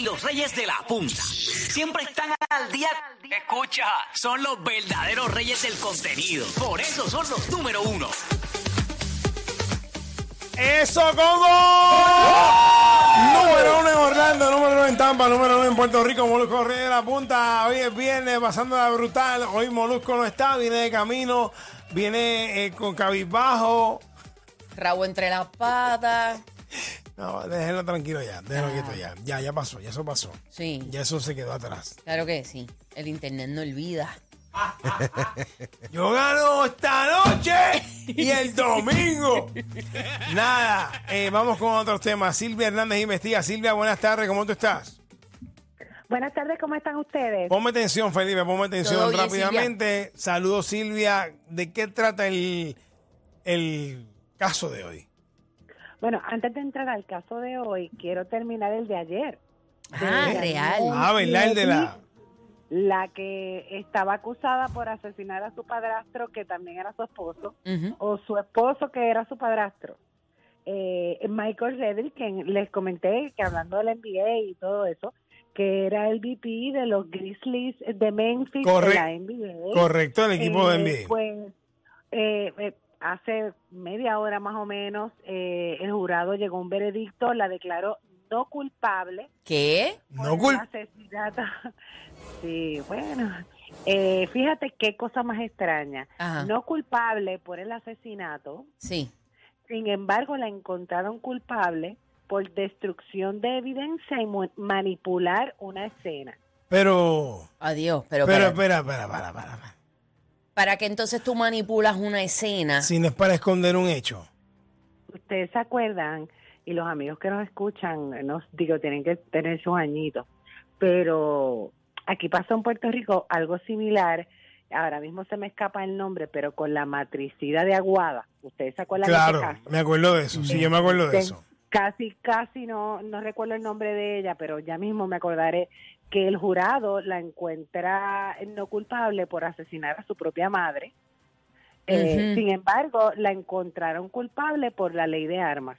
y los reyes de la punta. Siempre están al día. Escucha, son los verdaderos reyes del contenido. Por eso son los número uno. ¡Eso, Congo! Número uno en Orlando, número uno en Tampa, número uno en Puerto Rico, Molusco Rey de la Punta. Hoy es viernes, pasándola brutal. Hoy Molusco no está, viene de camino, viene eh, con cabizbajo. Rabo entre las patas. No, déjenlo tranquilo ya, déjenlo quieto ya. Ya, ya pasó, ya eso pasó. Sí, Ya eso se quedó atrás. claro que sí. El internet no olvida. Yo gano esta noche y el domingo. Nada, eh, vamos con otros temas. Silvia Hernández investiga. Silvia, buenas tardes, ¿cómo tú estás? Buenas tardes, ¿cómo están ustedes? Ponme atención, Felipe, ponme atención bien, rápidamente. Saludos, Silvia. ¿De qué trata el, el caso de hoy? Bueno, antes de entrar al caso de hoy, quiero terminar el de ayer. Ah, De real. Ah, ¿verdad? El de la... La que estaba acusada por asesinar a su padrastro, que también era su esposo, o su esposo, que era su padrastro. Eh, Michael Reddick, que les comenté que hablando del NBA y todo eso, que era el VP de los Grizzlies de Memphis Corre- de la NBA. Correcto, el equipo de Eh, NBA. Pues eh, eh, hace media hora más o menos, eh, el jurado llegó a un veredicto, la declaró no culpable. ¿Qué? No por el cul- asesinato. Sí, bueno. Eh, fíjate qué cosa más extraña. Ajá. No culpable por el asesinato, Sí. sin embargo la encontraron culpable por destrucción de evidencia y mu- manipular una escena. Pero... Adiós. Pero, Pero espera, espera, espera, para, para, para. Para que entonces tú manipulas una escena. Si no es para esconder un hecho. Ustedes se acuerdan, y los amigos que nos escuchan, nos digo, tienen que tener sus añitos, pero aquí pasó en Puerto Rico algo similar. Ahora mismo se me escapa el nombre, pero con la matricida de Aguada. ¿Ustedes se acuerdan de Claro, ese caso? me acuerdo de eso. Sí, yo me acuerdo de Ten- eso. Casi, casi no, no recuerdo el nombre de ella, pero ya mismo me acordaré que el jurado la encuentra no culpable por asesinar a su propia madre. Eh. Sin embargo, la encontraron culpable por la ley de armas.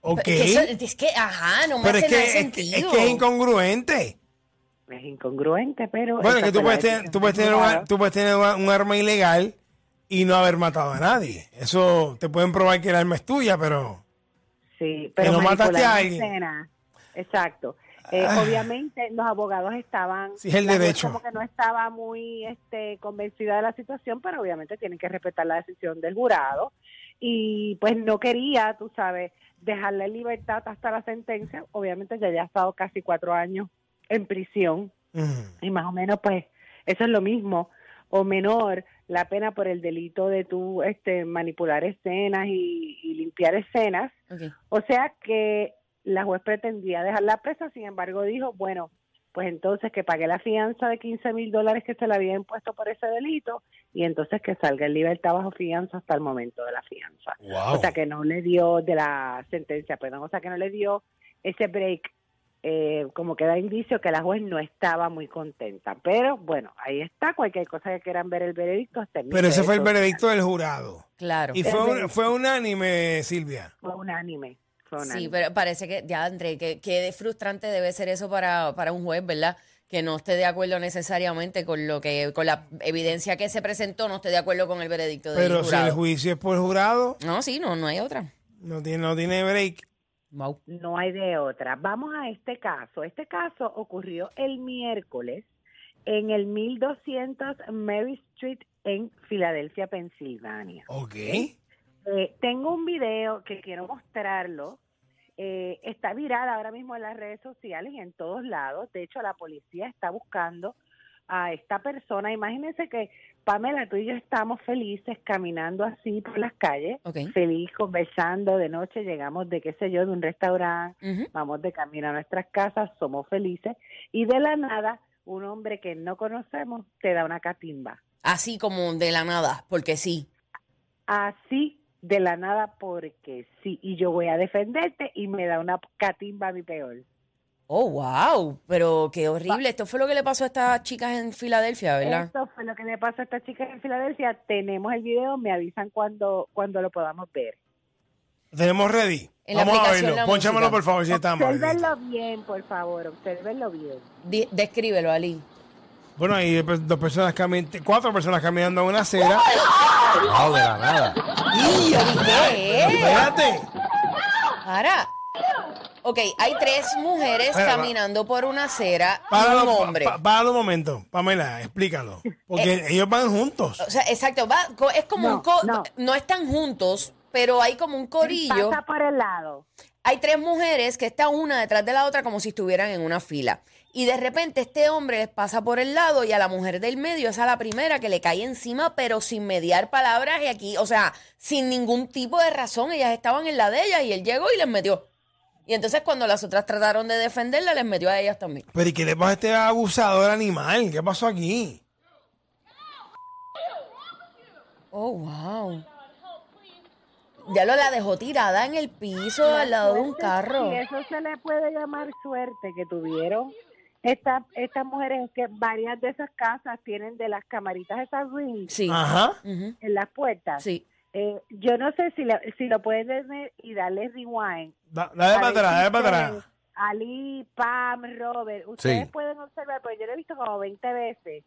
Ok. Eso- es que, ajá, no me Pero es que, nada es, que, es que es incongruente. Es incongruente, pero... Bueno, que tú puedes, tener, decisión tú, puedes tener una- tú puedes tener una- un arma ilegal y no haber matado a nadie. Eso te pueden probar que el arma es tuya, pero... Sí, pero no mataste a alguien. escena. Exacto. Eh, Ah. Obviamente los abogados estaban, Sí, es el derecho. como que no estaba muy este, convencida de la situación, pero obviamente tienen que respetar la decisión del jurado y pues no quería, tú sabes, dejarle en libertad hasta la sentencia. Obviamente ya ya ha estado casi cuatro años en prisión mm, y más o menos pues eso es lo mismo o menor la pena por el delito de tú este manipular escenas y, y limpiar escenas o sea que la juez pretendía dejarla presa, sin embargo dijo, bueno, pues entonces que pague la fianza de 15 mil dólares que se le había impuesto por ese delito y entonces que salga en libertad bajo fianza hasta el momento de la fianza. wow. O sea que no le dio de la sentencia, perdón, o sea que no le dio ese break, eh, como que da indicio que la juez no estaba muy contenta. Pero bueno, ahí está, cualquier cosa que quieran ver el veredicto. mi pero ese fue el veredicto del jurado. Claro. Y fue, un- fue unánime, Silvia. Fue unánime. Sí, pero parece que, ya, André, que, que frustrante debe ser eso para, para un juez, ¿verdad? Que no esté de acuerdo necesariamente con lo que, con la evidencia que se presentó, no esté de acuerdo con el veredicto del Pero si el juicio es por jurado, No, sí, no, no hay otra. no tiene, no tiene break. Wow. No hay de otra. Vamos a este caso. Este caso ocurrió el miércoles en el 1200 Mary Street en Filadelfia, Pensilvania. Ok. Eh, tengo un video que quiero mostrarlo. Eh, está viral ahora mismo en las redes sociales y en todos lados. De hecho, la policía está buscando a esta persona. Imagínense que Pamela, tú y yo estamos felices caminando así por las calles, Ok. feliz conversando de noche. Llegamos de qué sé yo, de un restaurante vamos de camino a nuestras casas, somos felices y de la nada un hombre que no conocemos te da una catimba. Así como de la nada, porque sí. Así de la nada porque sí, y yo voy a defenderte y me da una catimba a mi peor. Oh, wow. Pero qué horrible. Esto fue lo que le pasó a estas chicas en Filadelfia, ¿verdad? Esto fue lo que le pasó a esta chica en Filadelfia. Tenemos el video, me avisan cuando, cuando lo podamos ver. Tenemos ready. En Vamos a verlo. Pónchamelo, por favor, si estamos. Obsérvenlo bien, por favor, obsérvenlo bien. Di- descríbelo, Ali. Bueno, hay dos personas caminando, cuatro personas caminando en una acera. Wow, de la nada. ¡Y! Espérate. Ahora. Ok, hay tres mujeres va. caminando por una acera y un hombre. pa- páralo un momento. Pamela, explícalo. Porque Eh, ellos van juntos. O sea, exacto, va- co- es como No, un... co- no. no. están juntos, pero hay como un corillo. Pasa por el lado. Hay tres mujeres que están una detrás de la otra como si estuvieran en una fila. Y de repente este hombre les pasa por el lado y a la mujer del medio es a la primera que le cae encima, pero sin mediar palabras y aquí, o sea, sin ningún tipo de razón. Ellas estaban en la de ellas y él llegó y les metió. Y entonces cuando las otras trataron de defenderla, les metió a ellas también. Pero ¿y qué le pasa a este abusador animal? ¿Qué pasó aquí? Oh, wow. Ya lo la dejó tirada en el piso al lado de un carro. Y eso se le puede llamar suerte que tuvieron. Esta, estas mujeres es que varias de esas casas tienen de las camaritas esas rings Sí. Ajá. Ujú. en las puertas. Sí. Eh, yo no sé si, le- si lo puedes ver y darle rewind. Da- dale para atrás, dale para atrás. Ali, Pam, Robert, ustedes Sí. pueden observar, porque yo lo he visto como 20 veces.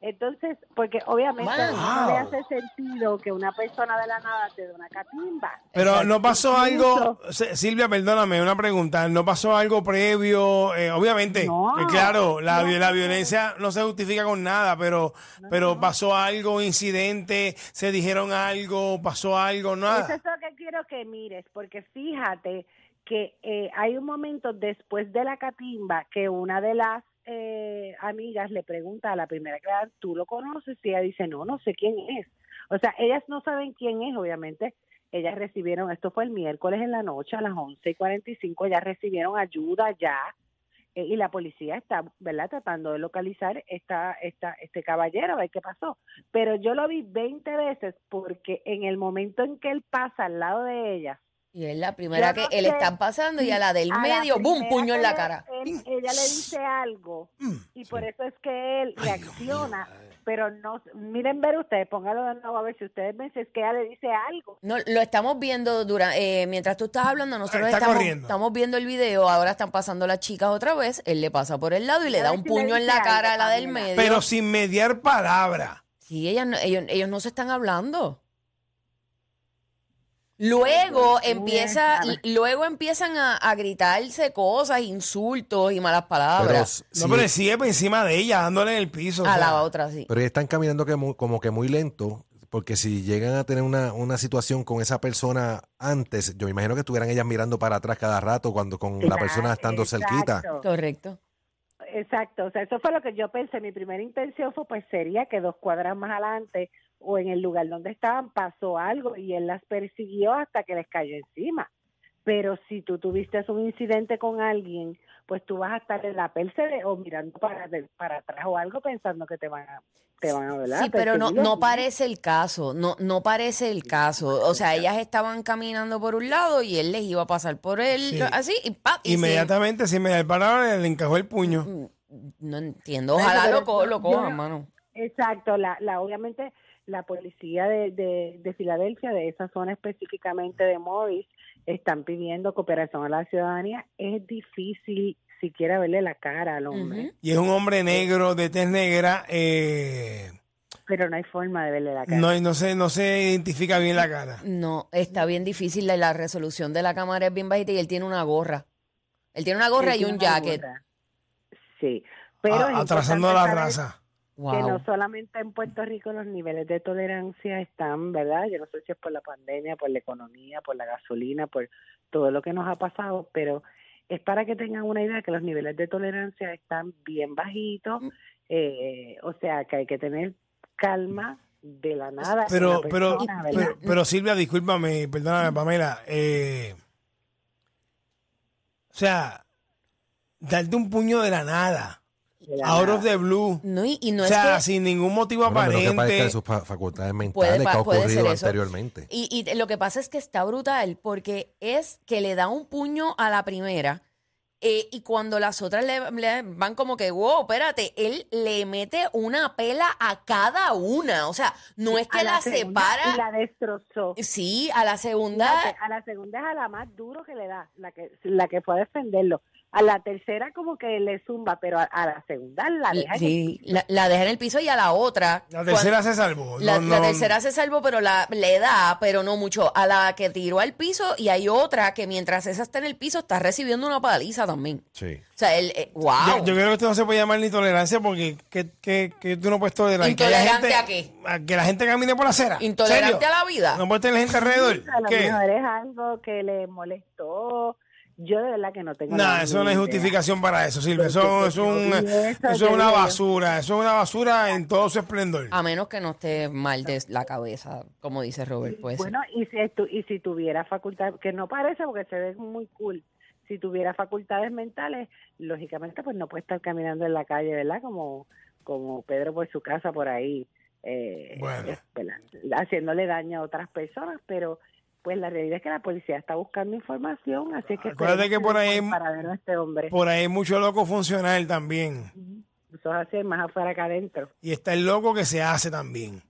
Entonces, porque obviamente Wow. no le hace sentido que una persona de la nada te dé una catimba. Pero Exacto. no pasó algo, Silvia, perdóname, una pregunta. ¿No pasó algo previo? Eh, obviamente, No. eh, claro, la, No, la violencia no se justifica con nada, pero, pero pasó algo, incidente, se dijeron algo, pasó algo, Eso nada. es lo que quiero que mires, porque fíjate que eh, hay un momento después de la catimba que una de las eh, amigas le pregunta a la primera que ¿tú lo conoces? Y ella dice, no, no sé quién es. O sea, ellas no saben quién es, obviamente. Ellas recibieron, esto fue el miércoles en la noche a las 11 y 45, ellas recibieron ayuda ya eh, y la policía está, ¿verdad?, tratando de localizar esta, esta, este caballero, a ver qué pasó. Pero yo lo vi 20 veces porque en el momento en que él pasa al lado de ella, Y es la primera que él están pasando y a la del a la medio, ¡boom! primera puño en la cara. él- ella le dice algo Mm, y por eso es que él reacciona, pero no, miren ver ustedes, póngalo de nuevo a ver si ustedes ven si es que ella le dice algo. No, lo estamos viendo durante, mientras tú estás hablando, nosotros Está estamos, corriendo. estamos viendo el video, ahora están pasando las chicas otra vez, él le pasa por el lado y le A da un si puño en la cara a la del medio. Pero sin mediar palabra. Sí, ellas no- ellos, ellos no se están hablando. Luego empieza, luego empiezan a, a gritarse cosas, insultos y malas Pero, palabras sí, No, pero sigue por encima de ella, dándole en el piso. o a sea. la otra, sí. pero están caminando que mu- como que muy lento, porque si llegan a tener una, una situación con esa persona antes, yo me imagino que estuvieran ellas mirando para atrás cada rato cuando con la persona estando cerquita. Correcto. Exacto, o sea, eso fue lo que yo pensé. Mi primera intención fue, pues, sería que dos cuadras más adelante o en el lugar donde estaban pasó algo y él las persiguió hasta que les cayó encima. Pero si tú tuviste un incidente con alguien, pues tú vas a estar en la perse o mirando para, atrás o algo pensando que te van a, te van a ¿verdad? Sí, pero no, no parece el caso, no, no parece el caso. O sea, ellas estaban caminando por un lado y él les iba a pasar por él, Sí. así, y pa, y se- Inmediatamente, sin mediar palabra, le encajó el puño. no entiendo, ojalá Pero lo, co- lo cojan, mano. Exacto, la, la obviamente la policía de, de, de Filadelfia, de esa zona específicamente de Morris, están pidiendo cooperación a la ciudadanía. Es difícil siquiera verle la cara al hombre. Y es un hombre negro, de tez negra. Eh, pero no hay forma de verle la cara. no, no, se, no se identifica bien la cara. No, está bien difícil, la, la resolución de la cámara es bien bajita y él tiene una gorra. Él tiene una gorra Él y un jacket. gorra. Sí, pero A- atrasando la importante que no solamente en Puerto Rico los niveles de tolerancia están, ¿verdad? Yo no sé si es por la pandemia, por la economía, por la gasolina, por todo lo que nos ha pasado, pero es para que tengan una idea que los niveles de tolerancia están bien bajitos, eh, o sea que hay que tener calma de la nada. Pero, la pero, persona, ¿verdad? pero, pero Silvia, discúlpame, perdóname, Pamela. Eh, o sea, darte un puño de la nada, out of the blue. No, y, y no o sea, es que... sin ningún motivo Bueno, menos que de aparente. sus fa- facultades Puede mentales pa- que ha puede ser ocurrido eso. anteriormente. Y, y lo que pasa es que está brutal porque es que le da un puño a la primera Eh, y cuando las otras le, le van como que, wow, espérate, él le mete una pela a cada una. O sea, no es que A la, separa. Y la destrozó. Sí, a la segunda. Fíjate, a la segunda es a la más duro que le da, la que, la que fue a defenderlo. A la tercera como que le zumba, pero a, a la segunda la deja. en Sí, la, la deja en el piso y a la otra. La tercera se salvó. La, No, la tercera se salvó, pero la, le da, pero no mucho. A la que tiró al piso y hay otra que mientras esa está en el piso está recibiendo una paliza también. Sí. O sea, él, eh, wow. Yo, yo creo que esto no se puede llamar ni tolerancia porque que, que, que tú no puedes tolerar. que haya ¿Intolerante gente- a qué? a que la gente camine por la acera. Intolerante ¿Serio? a la vida. No puedes tener gente alrededor. A lo ¿Qué? mejor es algo que le molestó. Yo de verdad que no tengo Nada, la eso no hay justificación para eso, Silvia. Eso, eso es un- eso, es una basura. Eso es una basura en todo su esplendor. A menos que no esté mal de la cabeza, como dice Robert. Pues, Bueno, y si, estu- y si tuviera facultad, que no parece porque se ve muy cool, si tuviera facultades mentales, lógicamente pues no puede estar caminando en la calle, ¿verdad? Como, como Pedro por su casa por ahí, eh, Bueno. haciéndole daño a otras personas, pero pues la realidad es que la policía está buscando información, así que... Acuérdate que por ahí- Para a este hombre. Por ahí hay mucho loco funcional también. Eso es así, más afuera que adentro. Y está el loco que se hace también.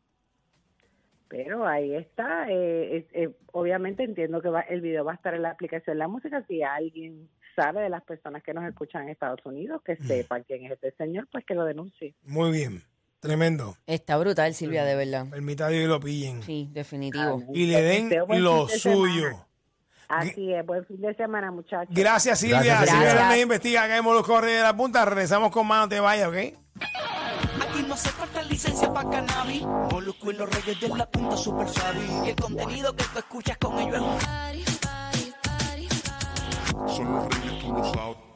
Pero ahí está. eh, eh, obviamente entiendo que va, el video va a estar en la aplicación de la música. Si alguien sabe de las personas que nos escuchan en Estados Unidos, que sepa quién es este señor, pues que lo denuncie. Muy bien. Tremendo. está brutal, Silvia, de verdad. Permita Dios y lo pillen. Sí, definitivo. Y le den lo suyo. Así es, buen fin de semana, muchachos. Gracias, Silvia. Gracias, Silvia. Hernández investiga acá en Molusco de la Punta. Regresamos con más, no te vayas, ¿ok? Aquí no hace falta licencia para cannabis. Molusco y los reyes de la punta super savvy. Y el contenido que tú escuchas con ellos es un Son los reyes, tú lo sabes.